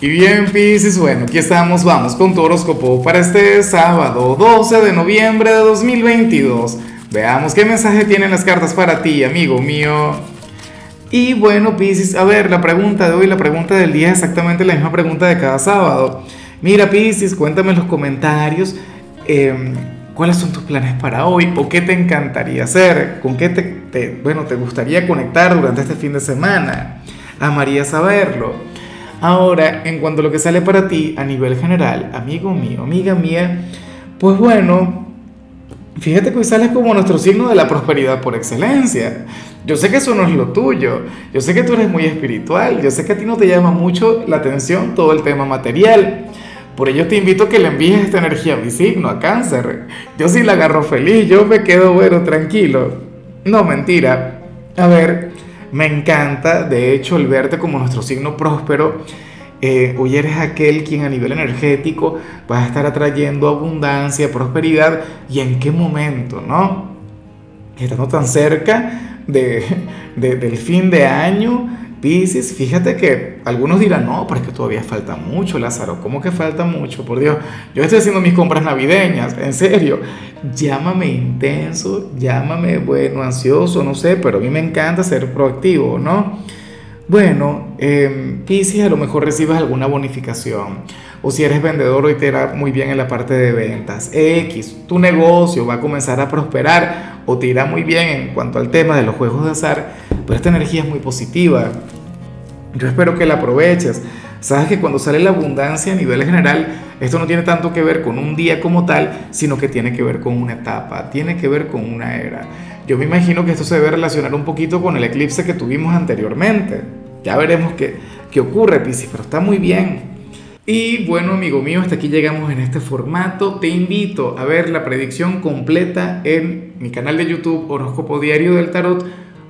Y bien, Pisces, bueno, aquí estamos, vamos con tu horóscopo para este sábado 12 de noviembre de 2022. Veamos qué mensaje tienen las cartas para ti, amigo mío. Y bueno, Pisces, a ver, la pregunta de hoy, la pregunta del día es exactamente la misma pregunta de cada sábado. Mira, Pisces, cuéntame en los comentarios em, cuáles son tus planes para hoy o qué te encantaría hacer, con qué te, bueno, te gustaría conectar durante este fin de semana. Amaría saberlo. Ahora, en cuanto a lo que sale para ti a nivel general, amigo mío, amiga mía, pues bueno, fíjate que hoy sales como nuestro signo de la prosperidad por excelencia. Yo sé que eso no es lo tuyo, yo sé que tú eres muy espiritual, yo sé que a ti no te llama mucho la atención todo el tema material. Por ello te invito a que le envíes esta energía a mi signo, a cáncer. Yo sí la agarro feliz, yo me quedo bueno, tranquilo. No, mentira. A ver, me encanta, de hecho, el verte como nuestro signo próspero. Eh, hoy eres aquel quien a nivel energético va a estar atrayendo abundancia, prosperidad. ¿Y en qué momento, no? Estando tan cerca de, del fin de año, Pisces, fíjate que algunos dirán, no, pero es que todavía falta mucho, Lázaro. ¿Cómo que falta mucho? Por Dios, yo estoy haciendo mis compras navideñas, en serio. Llámame intenso, llámame, bueno, ansioso, no sé, pero a mí me encanta ser proactivo, ¿no? Bueno, eh, Pisces, a lo mejor recibes alguna bonificación. O si eres vendedor, hoy te irá muy bien en la parte de ventas. X, tu negocio va a comenzar a prosperar o te irá muy bien en cuanto al tema de los juegos de azar pero esta energía es muy positiva. Yo espero que la aproveches. Sabes que cuando sale la abundancia a nivel general, esto no tiene tanto que ver con un día como tal, sino que tiene que ver con una etapa, tiene que ver con una era. Yo me imagino que esto se debe relacionar un poquito con el eclipse que tuvimos anteriormente. Ya veremos qué, qué ocurre, Piscis, pero está muy bien. Y bueno, amigo mío, hasta aquí llegamos en este formato. Te invito a ver la predicción completa en mi canal de YouTube Horóscopo Diario del Tarot